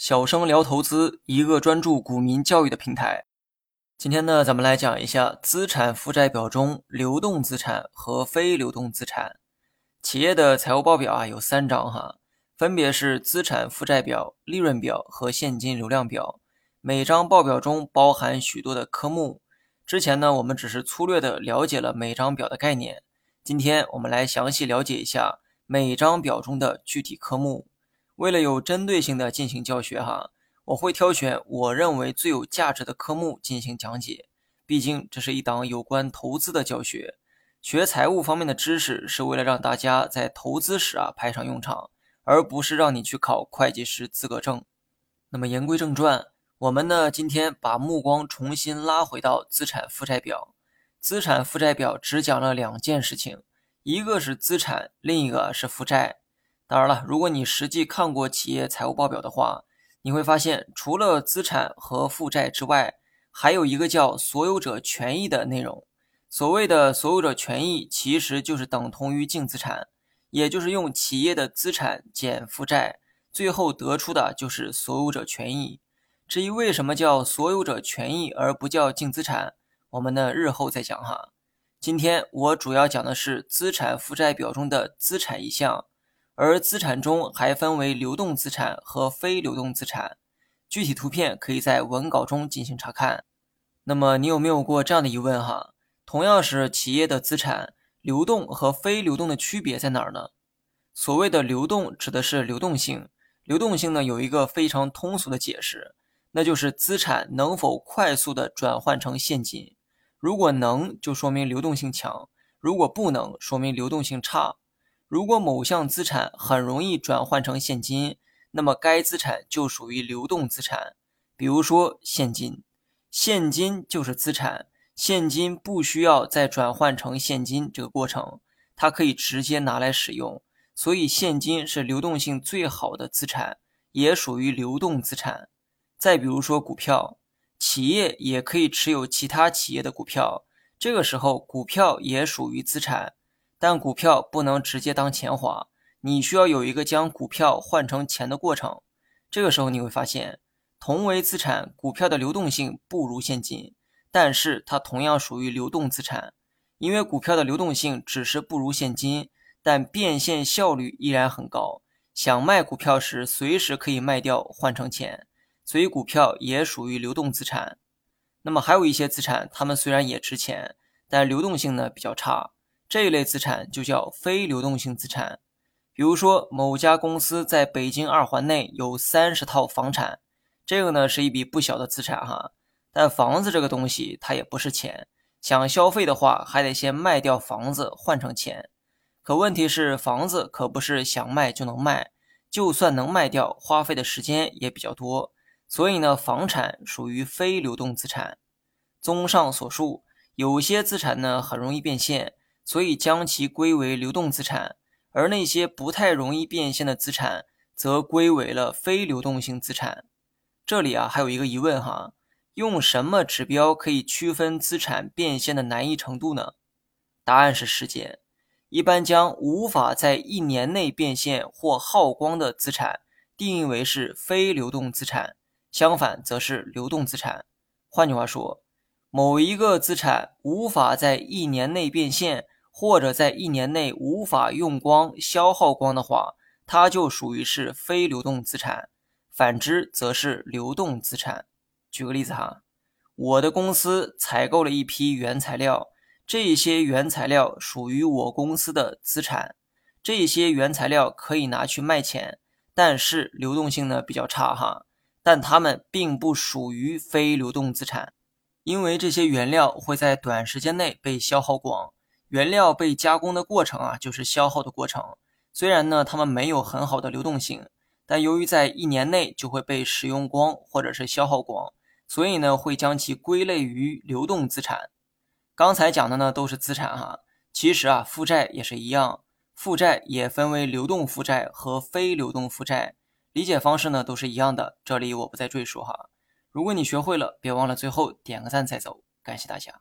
小生聊投资，一个专注股民教育的平台。今天呢，咱们来讲一下资产负债表中流动资产和非流动资产。企业的财务报表啊有三张哈，分别是资产负债表、利润表和现金流量表。每张报表中包含许多的科目。之前呢，我们只是粗略的了解了每张表的概念。今天我们来详细了解一下每张表中的具体科目。为了有针对性的进行教学，哈，我会挑选我认为最有价值的科目进行讲解。毕竟这是一档有关投资的教学，学财务方面的知识是为了让大家在投资时啊派上用场，而不是让你去考会计师资格证。那么言归正传，我们呢今天把目光重新拉回到资产负债表。资产负债表只讲了两件事情，一个是资产，另一个是负债。当然了，如果你实际看过企业财务报表的话，你会发现，除了资产和负债之外，还有一个叫所有者权益的内容。所谓的所有者权益，其实就是等同于净资产，也就是用企业的资产减负债，最后得出的就是所有者权益。至于为什么叫所有者权益而不叫净资产，我们呢日后再讲哈。今天我主要讲的是资产负债表中的资产一项。而资产中还分为流动资产和非流动资产，具体图片可以在文稿中进行查看。那么你有没有过这样的疑问哈？同样是企业的资产，流动和非流动的区别在哪儿呢？所谓的流动指的是流动性，流动性呢有一个非常通俗的解释，那就是资产能否快速的转换成现金。如果能，就说明流动性强；如果不能，说明流动性差。如果某项资产很容易转换成现金，那么该资产就属于流动资产。比如说现金，现金就是资产，现金不需要再转换成现金这个过程，它可以直接拿来使用，所以现金是流动性最好的资产，也属于流动资产。再比如说股票，企业也可以持有其他企业的股票，这个时候股票也属于资产。但股票不能直接当钱花，你需要有一个将股票换成钱的过程。这个时候你会发现，同为资产，股票的流动性不如现金，但是它同样属于流动资产，因为股票的流动性只是不如现金，但变现效率依然很高。想卖股票时，随时可以卖掉换成钱，所以股票也属于流动资产。那么还有一些资产，它们虽然也值钱，但流动性呢比较差。这一类资产就叫非流动性资产，比如说某家公司在北京二环内有三十套房产，这个呢是一笔不小的资产哈。但房子这个东西它也不是钱，想消费的话还得先卖掉房子换成钱。可问题是房子可不是想卖就能卖，就算能卖掉，花费的时间也比较多。所以呢，房产属于非流动资产。综上所述，有些资产呢很容易变现。所以将其归为流动资产，而那些不太容易变现的资产，则归为了非流动性资产。这里啊，还有一个疑问哈，用什么指标可以区分资产变现的难易程度呢？答案是时间。一般将无法在一年内变现或耗光的资产定义为是非流动资产，相反则是流动资产。换句话说，某一个资产无法在一年内变现。或者在一年内无法用光、消耗光的话，它就属于是非流动资产；反之，则是流动资产。举个例子哈，我的公司采购了一批原材料，这些原材料属于我公司的资产，这些原材料可以拿去卖钱，但是流动性呢比较差哈，但它们并不属于非流动资产，因为这些原料会在短时间内被消耗光。原料被加工的过程啊，就是消耗的过程。虽然呢，它们没有很好的流动性，但由于在一年内就会被使用光或者是消耗光，所以呢，会将其归类于流动资产。刚才讲的呢都是资产哈，其实啊，负债也是一样，负债也分为流动负债和非流动负债，理解方式呢都是一样的。这里我不再赘述哈。如果你学会了，别忘了最后点个赞再走，感谢大家。